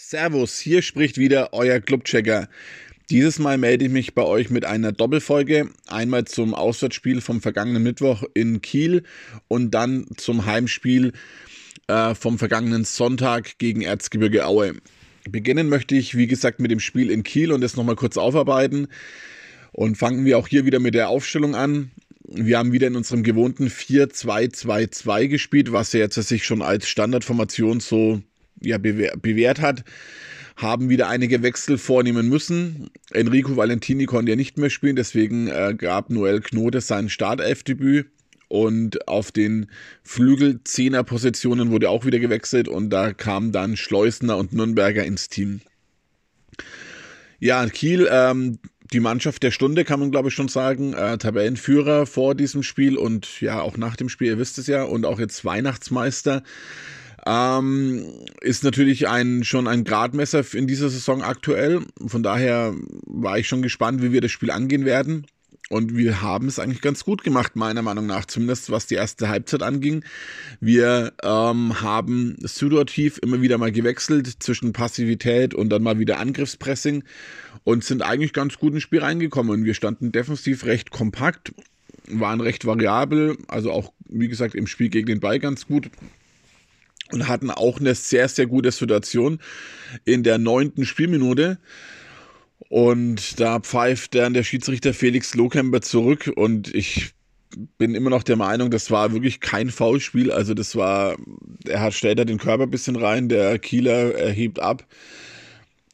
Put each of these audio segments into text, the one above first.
Servus, hier spricht wieder euer Clubchecker. Dieses Mal melde ich mich bei euch mit einer Doppelfolge. Einmal zum Auswärtsspiel vom vergangenen Mittwoch in Kiel und dann zum Heimspiel äh, vom vergangenen Sonntag gegen Erzgebirge Aue. Beginnen möchte ich, wie gesagt, mit dem Spiel in Kiel und das nochmal kurz aufarbeiten. Und fangen wir auch hier wieder mit der Aufstellung an. Wir haben wieder in unserem gewohnten 4-2-2-2 gespielt, was ja jetzt sich schon als Standardformation so ja, bewährt hat, haben wieder einige Wechsel vornehmen müssen. Enrico Valentini konnte ja nicht mehr spielen, deswegen äh, gab Noel Knote sein Startelfdebüt. Und auf den Flügel-Zehner-Positionen wurde auch wieder gewechselt und da kamen dann Schleusner und Nürnberger ins Team. Ja, Kiel, ähm, die Mannschaft der Stunde, kann man glaube ich schon sagen. Äh, Tabellenführer vor diesem Spiel und ja, auch nach dem Spiel, ihr wisst es ja, und auch jetzt Weihnachtsmeister. Ähm, ist natürlich ein, schon ein Gradmesser in dieser Saison aktuell. Von daher war ich schon gespannt, wie wir das Spiel angehen werden. Und wir haben es eigentlich ganz gut gemacht, meiner Meinung nach, zumindest was die erste Halbzeit anging. Wir ähm, haben situativ immer wieder mal gewechselt zwischen Passivität und dann mal wieder Angriffspressing und sind eigentlich ganz gut ins Spiel reingekommen. Und wir standen defensiv recht kompakt, waren recht variabel, also auch, wie gesagt, im Spiel gegen den Ball ganz gut und hatten auch eine sehr, sehr gute Situation in der neunten Spielminute. Und da pfeift dann der Schiedsrichter Felix Lohkemper zurück und ich bin immer noch der Meinung, das war wirklich kein Foulspiel. Also das war, er hat stellt er den Körper ein bisschen rein, der Kieler hebt ab.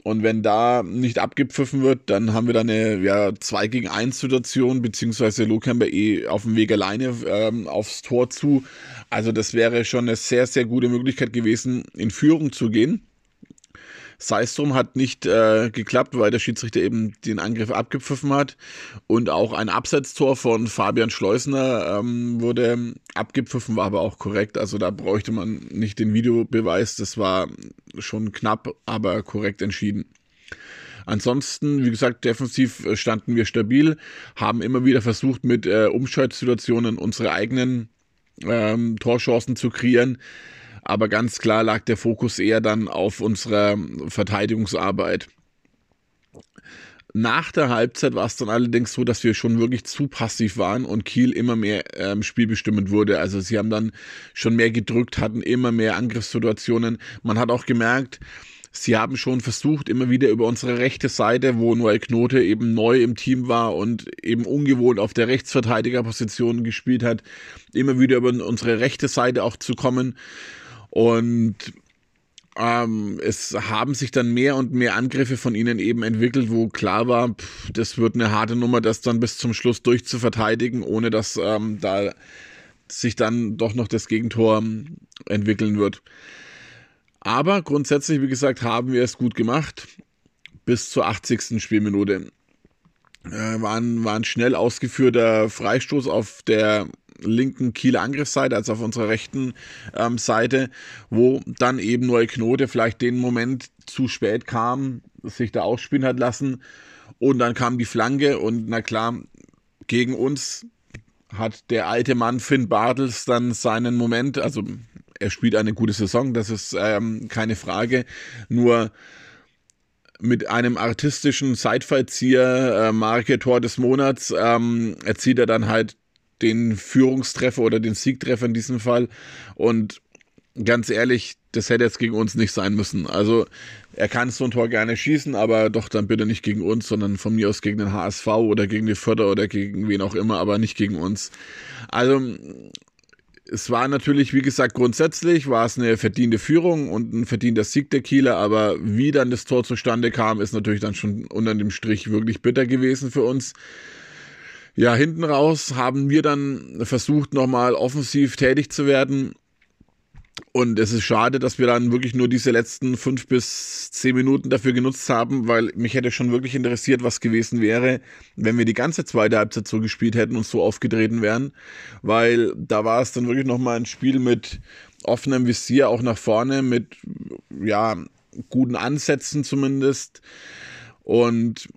Und wenn da nicht abgepfiffen wird, dann haben wir da eine ja, 2 gegen 1 Situation, beziehungsweise Lohkemper eh auf dem Weg alleine ähm, aufs Tor zu. Also das wäre schon eine sehr, sehr gute Möglichkeit gewesen, in Führung zu gehen. Sei es drum, hat nicht äh, geklappt, weil der Schiedsrichter eben den Angriff abgepfiffen hat. Und auch ein Absetztor von Fabian Schleusner ähm, wurde abgepfiffen, war aber auch korrekt. Also da bräuchte man nicht den Videobeweis. Das war schon knapp, aber korrekt entschieden. Ansonsten, wie gesagt, defensiv standen wir stabil, haben immer wieder versucht, mit äh, Umschaltsituationen unsere eigenen ähm, Torchancen zu kreieren. Aber ganz klar lag der Fokus eher dann auf unserer Verteidigungsarbeit. Nach der Halbzeit war es dann allerdings so, dass wir schon wirklich zu passiv waren und Kiel immer mehr ähm, spielbestimmend wurde. Also sie haben dann schon mehr gedrückt, hatten immer mehr Angriffssituationen. Man hat auch gemerkt, sie haben schon versucht, immer wieder über unsere rechte Seite, wo Noel Knote eben neu im Team war und eben ungewohnt auf der Rechtsverteidigerposition gespielt hat, immer wieder über unsere rechte Seite auch zu kommen. Und ähm, es haben sich dann mehr und mehr Angriffe von ihnen eben entwickelt, wo klar war, pff, das wird eine harte Nummer, das dann bis zum Schluss durchzuverteidigen, ohne dass ähm, da sich dann doch noch das Gegentor entwickeln wird. Aber grundsätzlich, wie gesagt, haben wir es gut gemacht. Bis zur 80. Spielminute. Äh, war, ein, war ein schnell ausgeführter Freistoß auf der linken Kieler Angriffsseite, also auf unserer rechten ähm, Seite, wo dann eben Neue Knote vielleicht den Moment zu spät kam, sich da ausspielen hat lassen. Und dann kam die Flanke und na klar, gegen uns hat der alte Mann Finn Bartels dann seinen Moment, also er spielt eine gute Saison, das ist ähm, keine Frage. Nur mit einem artistischen Seitfallzieher, äh, Marke Tor des Monats, ähm, erzielt er dann halt den Führungstreffer oder den Siegtreffer in diesem Fall. Und ganz ehrlich, das hätte jetzt gegen uns nicht sein müssen. Also er kann so ein Tor gerne schießen, aber doch dann bitte nicht gegen uns, sondern von mir aus gegen den HSV oder gegen die Förder oder gegen wen auch immer, aber nicht gegen uns. Also es war natürlich, wie gesagt, grundsätzlich war es eine verdiente Führung und ein verdienter Sieg der Kieler, aber wie dann das Tor zustande kam, ist natürlich dann schon unter dem Strich wirklich bitter gewesen für uns. Ja, hinten raus haben wir dann versucht, nochmal offensiv tätig zu werden. Und es ist schade, dass wir dann wirklich nur diese letzten fünf bis zehn Minuten dafür genutzt haben, weil mich hätte schon wirklich interessiert, was gewesen wäre, wenn wir die ganze zweite Halbzeit so gespielt hätten und so aufgetreten wären. Weil da war es dann wirklich nochmal ein Spiel mit offenem Visier auch nach vorne, mit ja, guten Ansätzen zumindest. Und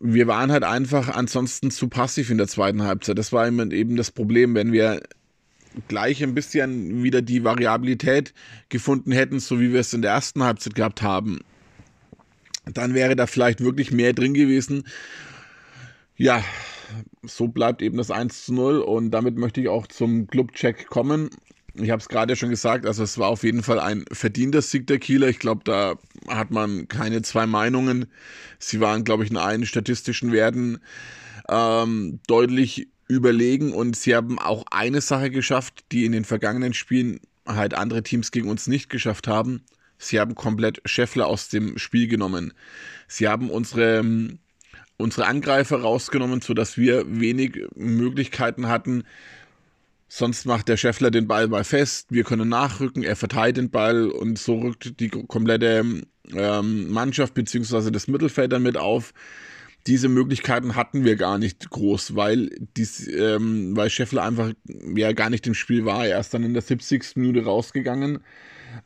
wir waren halt einfach ansonsten zu passiv in der zweiten Halbzeit. Das war eben das Problem, wenn wir gleich ein bisschen wieder die Variabilität gefunden hätten, so wie wir es in der ersten Halbzeit gehabt haben, dann wäre da vielleicht wirklich mehr drin gewesen. Ja, so bleibt eben das 1 zu 0 und damit möchte ich auch zum Clubcheck kommen. Ich habe es gerade schon gesagt, also es war auf jeden Fall ein verdienter Sieg der Kieler. Ich glaube, da hat man keine zwei Meinungen. Sie waren, glaube ich, in allen statistischen Werten ähm, deutlich überlegen und sie haben auch eine Sache geschafft, die in den vergangenen Spielen halt andere Teams gegen uns nicht geschafft haben. Sie haben komplett Scheffler aus dem Spiel genommen. Sie haben unsere, unsere Angreifer rausgenommen, sodass wir wenig Möglichkeiten hatten. Sonst macht der Scheffler den Ball mal fest, wir können nachrücken, er verteilt den Ball und so rückt die komplette ähm, Mannschaft bzw. das Mittelfeld dann mit auf diese Möglichkeiten hatten wir gar nicht groß, weil, dies, ähm, weil Scheffler einfach ja gar nicht im Spiel war. Er ist dann in der 70. Minute rausgegangen.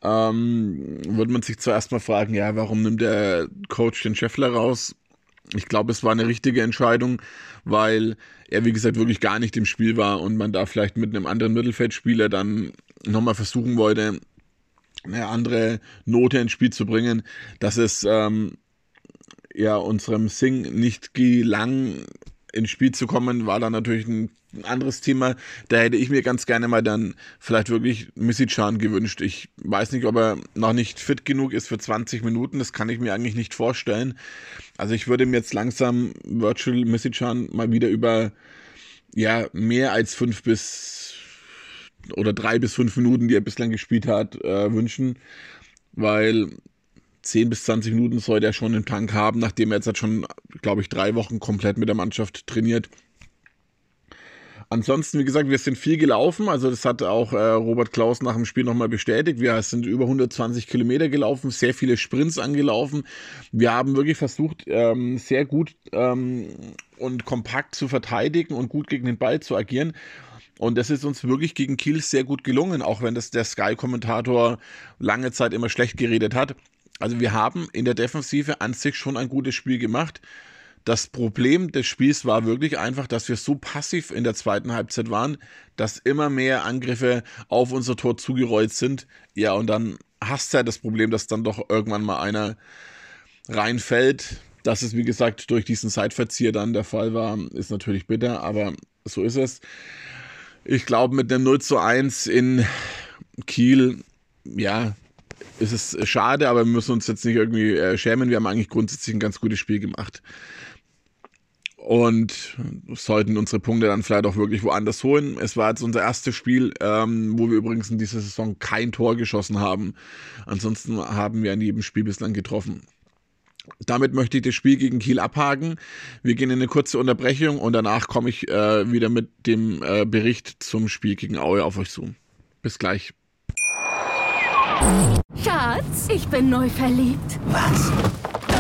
Ähm, würde man sich zuerst mal fragen, ja, warum nimmt der Coach den Scheffler raus? Ich glaube, es war eine richtige Entscheidung, weil er, wie gesagt, wirklich gar nicht im Spiel war und man da vielleicht mit einem anderen Mittelfeldspieler dann nochmal versuchen wollte, eine andere Note ins Spiel zu bringen, dass es ähm, ja unserem Sing nicht gelang, ins Spiel zu kommen, war dann natürlich ein anderes Thema. Da hätte ich mir ganz gerne mal dann vielleicht wirklich Missichan gewünscht. Ich weiß nicht, ob er noch nicht fit genug ist für 20 Minuten. Das kann ich mir eigentlich nicht vorstellen. Also ich würde mir jetzt langsam Virtual Missichan mal wieder über ja mehr als fünf bis oder drei bis fünf Minuten, die er bislang gespielt hat, äh, wünschen, weil 10 bis 20 Minuten sollte er schon im Tank haben, nachdem er jetzt hat schon, glaube ich, drei Wochen komplett mit der Mannschaft trainiert. Ansonsten, wie gesagt, wir sind viel gelaufen. Also das hat auch äh, Robert Klaus nach dem Spiel nochmal bestätigt. Wir sind über 120 Kilometer gelaufen, sehr viele Sprints angelaufen. Wir haben wirklich versucht, ähm, sehr gut ähm, und kompakt zu verteidigen und gut gegen den Ball zu agieren. Und das ist uns wirklich gegen Kiel sehr gut gelungen, auch wenn das der Sky-Kommentator lange Zeit immer schlecht geredet hat. Also wir haben in der Defensive an sich schon ein gutes Spiel gemacht. Das Problem des Spiels war wirklich einfach, dass wir so passiv in der zweiten Halbzeit waren, dass immer mehr Angriffe auf unser Tor zugerollt sind. Ja, und dann hast du ja das Problem, dass dann doch irgendwann mal einer reinfällt. Dass es, wie gesagt, durch diesen Seitverzieher dann der Fall war, ist natürlich bitter, aber so ist es. Ich glaube, mit einem 0 zu 1 in Kiel, ja, ist es schade, aber wir müssen uns jetzt nicht irgendwie äh, schämen. Wir haben eigentlich grundsätzlich ein ganz gutes Spiel gemacht. Und sollten unsere Punkte dann vielleicht auch wirklich woanders holen. Es war jetzt unser erstes Spiel, ähm, wo wir übrigens in dieser Saison kein Tor geschossen haben. Ansonsten haben wir in jedem Spiel bislang getroffen. Damit möchte ich das Spiel gegen Kiel abhaken. Wir gehen in eine kurze Unterbrechung und danach komme ich äh, wieder mit dem äh, Bericht zum Spiel gegen Aue auf euch zu. Bis gleich. Schatz, ich bin neu verliebt. Was?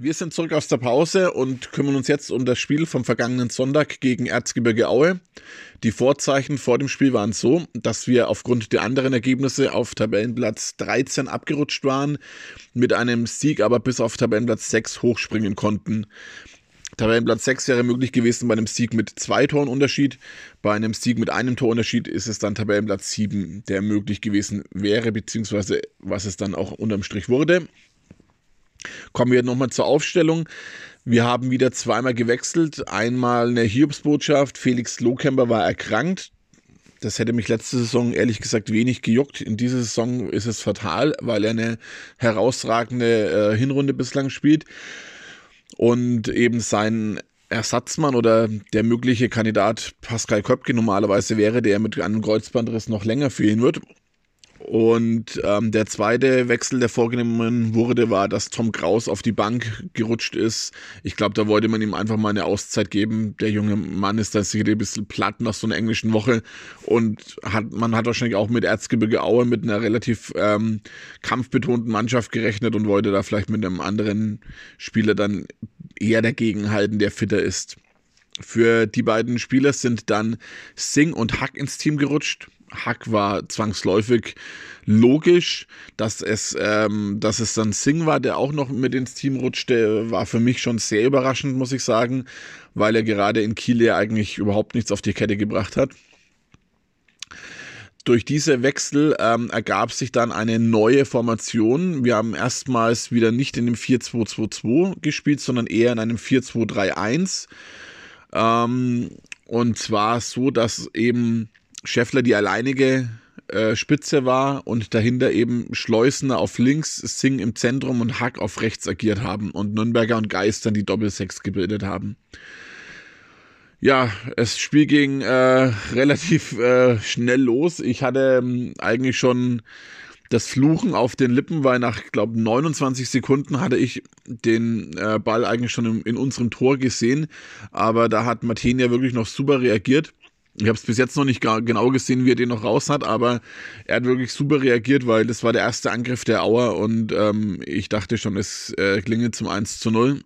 Wir sind zurück aus der Pause und kümmern uns jetzt um das Spiel vom vergangenen Sonntag gegen Erzgebirge Aue. Die Vorzeichen vor dem Spiel waren so, dass wir aufgrund der anderen Ergebnisse auf Tabellenplatz 13 abgerutscht waren, mit einem Sieg aber bis auf Tabellenplatz 6 hochspringen konnten. Tabellenplatz 6 wäre möglich gewesen bei einem Sieg mit zwei Toren Unterschied. Bei einem Sieg mit einem Torunterschied ist es dann Tabellenplatz 7, der möglich gewesen wäre, beziehungsweise was es dann auch unterm Strich wurde. Kommen wir nochmal zur Aufstellung. Wir haben wieder zweimal gewechselt. Einmal eine Hiobsbotschaft. Felix Lohkemper war erkrankt. Das hätte mich letzte Saison ehrlich gesagt wenig gejuckt. In dieser Saison ist es fatal, weil er eine herausragende äh, Hinrunde bislang spielt. Und eben sein Ersatzmann oder der mögliche Kandidat Pascal Köpke normalerweise wäre, der mit einem Kreuzbandriss noch länger fehlen wird. Und ähm, der zweite Wechsel, der vorgenommen wurde, war, dass Tom Kraus auf die Bank gerutscht ist. Ich glaube, da wollte man ihm einfach mal eine Auszeit geben. Der junge Mann ist da sicher ein bisschen platt nach so einer englischen Woche. Und hat, man hat wahrscheinlich auch mit Erzgebirge Aue mit einer relativ ähm, kampfbetonten Mannschaft gerechnet und wollte da vielleicht mit einem anderen Spieler dann eher dagegen halten, der fitter ist. Für die beiden Spieler sind dann Singh und Hack ins Team gerutscht Hack war zwangsläufig logisch, dass es, ähm, dass es dann Singh war, der auch noch mit ins Team rutschte, war für mich schon sehr überraschend, muss ich sagen, weil er gerade in Kiel ja eigentlich überhaupt nichts auf die Kette gebracht hat. Durch diese Wechsel ähm, ergab sich dann eine neue Formation. Wir haben erstmals wieder nicht in dem 4-2-2-2 gespielt, sondern eher in einem 4-2-3-1. Ähm, und zwar so, dass eben Scheffler die alleinige äh, Spitze war und dahinter eben Schleusener auf links, Sing im Zentrum und Hack auf rechts agiert haben und Nürnberger und Geist dann die Doppelsechs gebildet haben. Ja, das Spiel ging äh, relativ äh, schnell los. Ich hatte ähm, eigentlich schon das Fluchen auf den Lippen, weil nach, glaube 29 Sekunden hatte ich den äh, Ball eigentlich schon in, in unserem Tor gesehen. Aber da hat Martin ja wirklich noch super reagiert. Ich habe es bis jetzt noch nicht genau gesehen, wie er den noch raus hat, aber er hat wirklich super reagiert, weil das war der erste Angriff der Auer und ähm, ich dachte schon, es äh, klingelt zum 1 zu 0.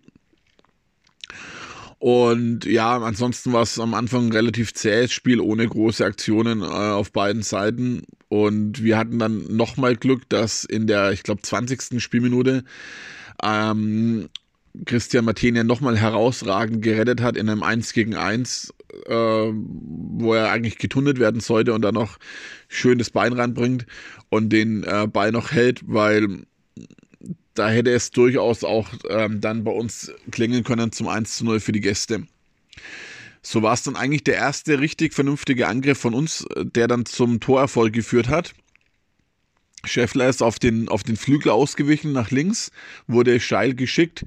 Und ja, ansonsten war es am Anfang ein relativ zähes Spiel ohne große Aktionen äh, auf beiden Seiten. Und wir hatten dann nochmal Glück, dass in der, ich glaube, 20. Spielminute ähm, Christian Martinia nochmal herausragend gerettet hat in einem 1 gegen 1, äh, wo er eigentlich getunnelt werden sollte und dann noch schön das Bein ranbringt und den äh, Ball noch hält, weil da hätte es durchaus auch ähm, dann bei uns klingen können zum 1 zu 0 für die Gäste. So war es dann eigentlich der erste richtig vernünftige Angriff von uns, der dann zum Torerfolg geführt hat. Scheffler ist auf den, auf den Flügel ausgewichen nach links, wurde Scheil geschickt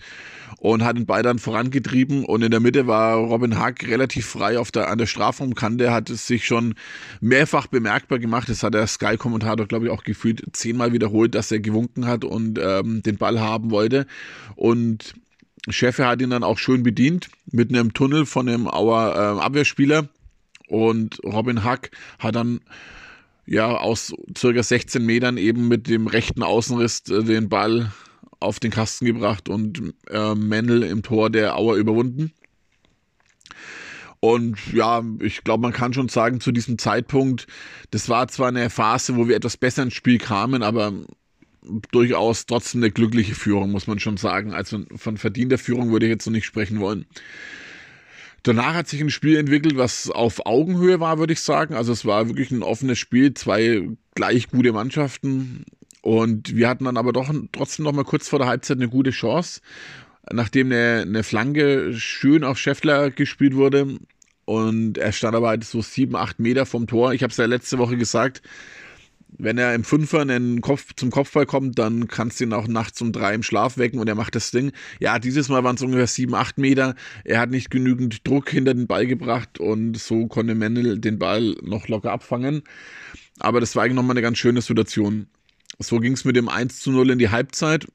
und hat den Ball dann vorangetrieben und in der Mitte war Robin Hack relativ frei auf der, an der Strafraumkante, hat es sich schon mehrfach bemerkbar gemacht. Das hat der Sky-Kommentator, glaube ich, auch gefühlt zehnmal wiederholt, dass er gewunken hat und ähm, den Ball haben wollte. Und Schäfer hat ihn dann auch schön bedient mit einem Tunnel von einem Auer äh, Abwehrspieler und Robin Hack hat dann ja aus circa 16 Metern eben mit dem rechten Außenriss äh, den Ball auf den Kasten gebracht und äh, Mendel im Tor der Auer überwunden. Und ja, ich glaube, man kann schon sagen, zu diesem Zeitpunkt, das war zwar eine Phase, wo wir etwas besser ins Spiel kamen, aber durchaus trotzdem eine glückliche Führung, muss man schon sagen. Also von verdienter Führung würde ich jetzt noch nicht sprechen wollen. Danach hat sich ein Spiel entwickelt, was auf Augenhöhe war, würde ich sagen. Also es war wirklich ein offenes Spiel, zwei gleich gute Mannschaften. Und wir hatten dann aber doch trotzdem noch mal kurz vor der Halbzeit eine gute Chance, nachdem eine, eine Flanke schön auf Scheffler gespielt wurde. Und er stand aber halt so sieben, acht Meter vom Tor. Ich habe es ja letzte Woche gesagt, wenn er im Fünfer einen Kopf, zum Kopfball kommt, dann kannst du ihn auch nachts um drei im Schlaf wecken und er macht das Ding. Ja, dieses Mal waren es ungefähr sieben, acht Meter. Er hat nicht genügend Druck hinter den Ball gebracht und so konnte Mendel den Ball noch locker abfangen. Aber das war eigentlich nochmal eine ganz schöne Situation. So ging es mit dem 1 zu 0 in die Halbzeit.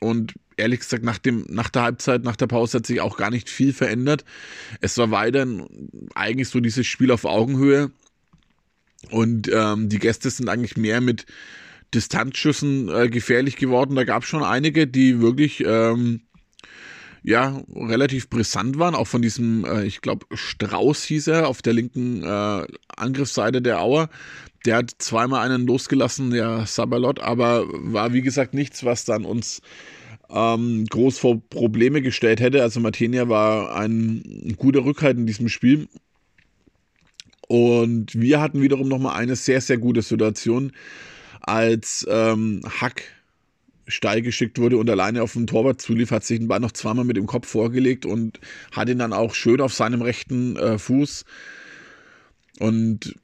Und ehrlich gesagt, nach, dem, nach der Halbzeit, nach der Pause hat sich auch gar nicht viel verändert. Es war weiter eigentlich so dieses Spiel auf Augenhöhe. Und ähm, die Gäste sind eigentlich mehr mit Distanzschüssen äh, gefährlich geworden. Da gab es schon einige, die wirklich ähm, ja relativ brisant waren, auch von diesem, äh, ich glaube, Strauß hieß er, auf der linken äh, Angriffsseite der Auer. Der hat zweimal einen losgelassen, der Sabalot, aber war wie gesagt nichts, was dann uns ähm, groß vor Probleme gestellt hätte. Also Martinia war ein, ein guter Rückhalt in diesem Spiel. Und wir hatten wiederum nochmal eine sehr, sehr gute Situation, als ähm, Hack steil geschickt wurde und alleine auf den Torwart zulief, hat sich den Ball noch zweimal mit dem Kopf vorgelegt und hat ihn dann auch schön auf seinem rechten äh, Fuß. Und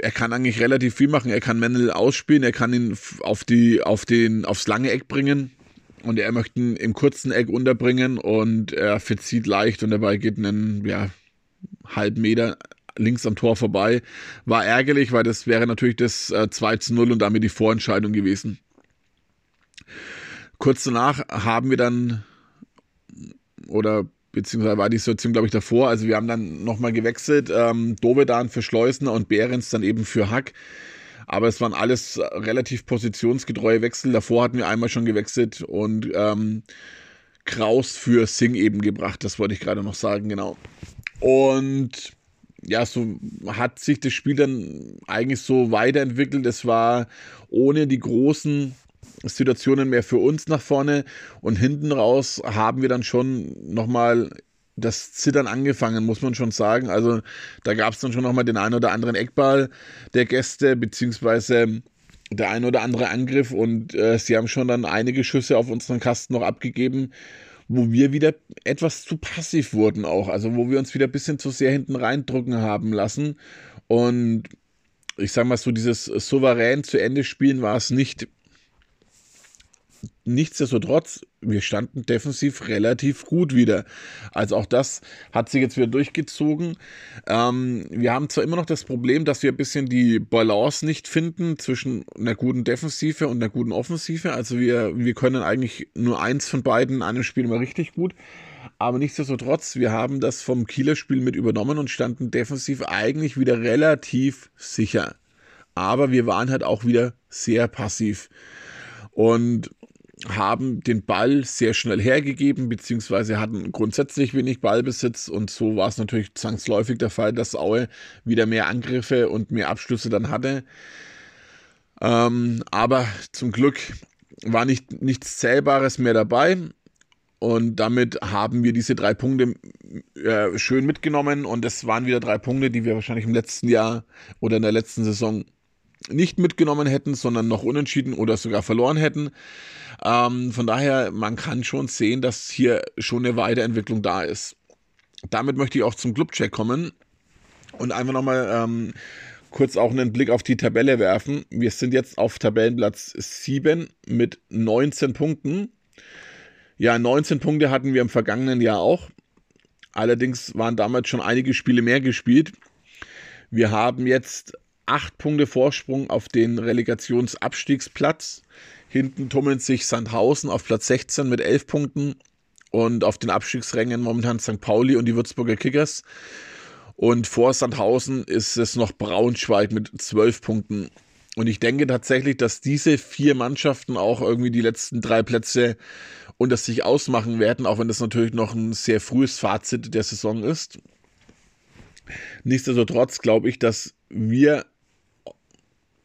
er kann eigentlich relativ viel machen. Er kann Mendel ausspielen, er kann ihn auf die, auf den, aufs lange Eck bringen und er möchte ihn im kurzen Eck unterbringen und er verzieht leicht und dabei geht einen ja, halben Meter links am Tor vorbei. War ärgerlich, weil das wäre natürlich das äh, 2 zu 0 und damit die Vorentscheidung gewesen. Kurz danach haben wir dann, oder beziehungsweise war die Situation, glaube ich, davor. Also wir haben dann nochmal gewechselt, ähm, Dovedan für Schleusner und Behrens dann eben für Hack. Aber es waren alles relativ positionsgetreue Wechsel. Davor hatten wir einmal schon gewechselt und ähm, Kraus für Sing eben gebracht. Das wollte ich gerade noch sagen, genau. Und ja, so hat sich das Spiel dann eigentlich so weiterentwickelt. Es war ohne die großen Situationen mehr für uns nach vorne und hinten raus haben wir dann schon nochmal das Zittern angefangen, muss man schon sagen. Also da gab es dann schon nochmal den einen oder anderen Eckball der Gäste, beziehungsweise der ein oder andere Angriff und äh, sie haben schon dann einige Schüsse auf unseren Kasten noch abgegeben, wo wir wieder etwas zu passiv wurden auch, also wo wir uns wieder ein bisschen zu sehr hinten reindrücken haben lassen und ich sag mal so, dieses souverän zu Ende spielen war es nicht. Nichtsdestotrotz, wir standen defensiv relativ gut wieder. Also auch das hat sich jetzt wieder durchgezogen. Ähm, wir haben zwar immer noch das Problem, dass wir ein bisschen die Balance nicht finden zwischen einer guten Defensive und einer guten Offensive. Also wir, wir können eigentlich nur eins von beiden in einem Spiel immer richtig gut. Aber nichtsdestotrotz, wir haben das vom Kieler Spiel mit übernommen und standen defensiv eigentlich wieder relativ sicher. Aber wir waren halt auch wieder sehr passiv. Und haben den Ball sehr schnell hergegeben, beziehungsweise hatten grundsätzlich wenig Ballbesitz. Und so war es natürlich zwangsläufig der Fall, dass Aue wieder mehr Angriffe und mehr Abschlüsse dann hatte. Ähm, aber zum Glück war nicht, nichts Zählbares mehr dabei. Und damit haben wir diese drei Punkte äh, schön mitgenommen. Und es waren wieder drei Punkte, die wir wahrscheinlich im letzten Jahr oder in der letzten Saison nicht mitgenommen hätten, sondern noch unentschieden oder sogar verloren hätten. Ähm, von daher, man kann schon sehen, dass hier schon eine Weiterentwicklung da ist. Damit möchte ich auch zum Clubcheck kommen und einfach nochmal ähm, kurz auch einen Blick auf die Tabelle werfen. Wir sind jetzt auf Tabellenplatz 7 mit 19 Punkten. Ja, 19 Punkte hatten wir im vergangenen Jahr auch. Allerdings waren damals schon einige Spiele mehr gespielt. Wir haben jetzt 8 Punkte Vorsprung auf den Relegationsabstiegsplatz. Hinten tummeln sich Sandhausen auf Platz 16 mit 11 Punkten und auf den Abstiegsrängen momentan St. Pauli und die Würzburger Kickers. Und vor Sandhausen ist es noch Braunschweig mit 12 Punkten. Und ich denke tatsächlich, dass diese vier Mannschaften auch irgendwie die letzten drei Plätze unter sich ausmachen werden, auch wenn das natürlich noch ein sehr frühes Fazit der Saison ist. Nichtsdestotrotz glaube ich, dass wir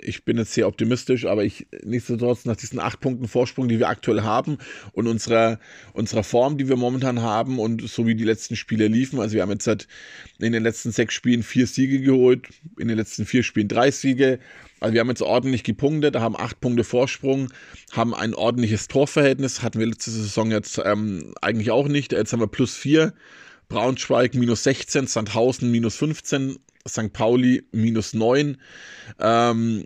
ich bin jetzt sehr optimistisch, aber ich nichtsdestotrotz nach diesen acht Punkten Vorsprung, die wir aktuell haben und unserer, unserer Form, die wir momentan haben und so wie die letzten Spiele liefen, also wir haben jetzt seit in den letzten sechs Spielen vier Siege geholt, in den letzten vier Spielen drei Siege, also wir haben jetzt ordentlich gepunktet, haben acht Punkte Vorsprung, haben ein ordentliches Torverhältnis, hatten wir letzte Saison jetzt ähm, eigentlich auch nicht, jetzt haben wir plus vier, Braunschweig minus 16, Sandhausen minus 15, St. Pauli minus 9 ähm,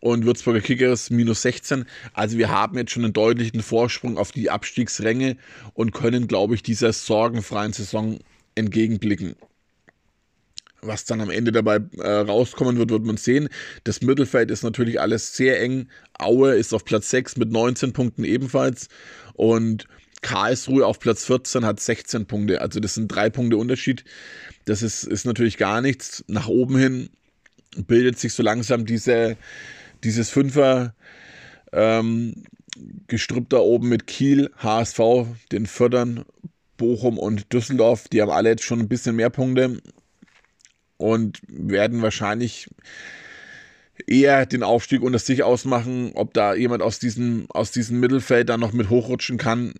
und Würzburger Kickers minus 16. Also wir haben jetzt schon einen deutlichen Vorsprung auf die Abstiegsränge und können, glaube ich, dieser sorgenfreien Saison entgegenblicken. Was dann am Ende dabei äh, rauskommen wird, wird man sehen. Das Mittelfeld ist natürlich alles sehr eng. Aue ist auf Platz 6 mit 19 Punkten ebenfalls. Und Karlsruhe auf Platz 14 hat 16 Punkte. Also das sind drei Punkte Unterschied. Das ist, ist natürlich gar nichts. Nach oben hin bildet sich so langsam diese, dieses Fünfer ähm, Gestrüpp da oben mit Kiel, HSV, den Fördern, Bochum und Düsseldorf. Die haben alle jetzt schon ein bisschen mehr Punkte und werden wahrscheinlich eher den Aufstieg unter sich ausmachen, ob da jemand aus diesem, aus diesem Mittelfeld dann noch mit hochrutschen kann.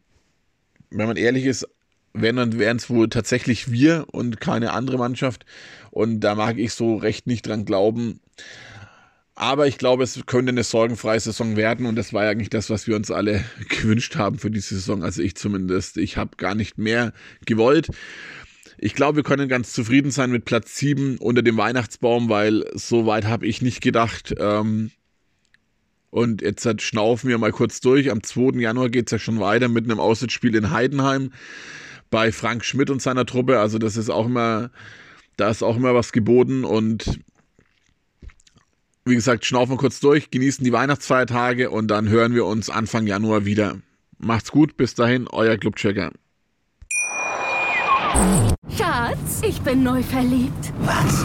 Wenn man ehrlich ist, wenn, dann wären es wohl tatsächlich wir und keine andere Mannschaft. Und da mag ich so recht nicht dran glauben. Aber ich glaube, es könnte eine sorgenfreie Saison werden. Und das war ja eigentlich das, was wir uns alle gewünscht haben für diese Saison. Also ich zumindest. Ich habe gar nicht mehr gewollt. Ich glaube, wir können ganz zufrieden sein mit Platz 7 unter dem Weihnachtsbaum, weil so weit habe ich nicht gedacht. Ähm, und jetzt schnaufen wir mal kurz durch. Am 2. Januar geht es ja schon weiter mit einem Auswärtsspiel in Heidenheim bei Frank Schmidt und seiner Truppe. Also das ist auch immer, da ist auch immer was geboten und wie gesagt, schnaufen kurz durch, genießen die Weihnachtsfeiertage und dann hören wir uns Anfang Januar wieder. Macht's gut, bis dahin, euer Clubchecker. Schatz, ich bin neu verliebt. Was?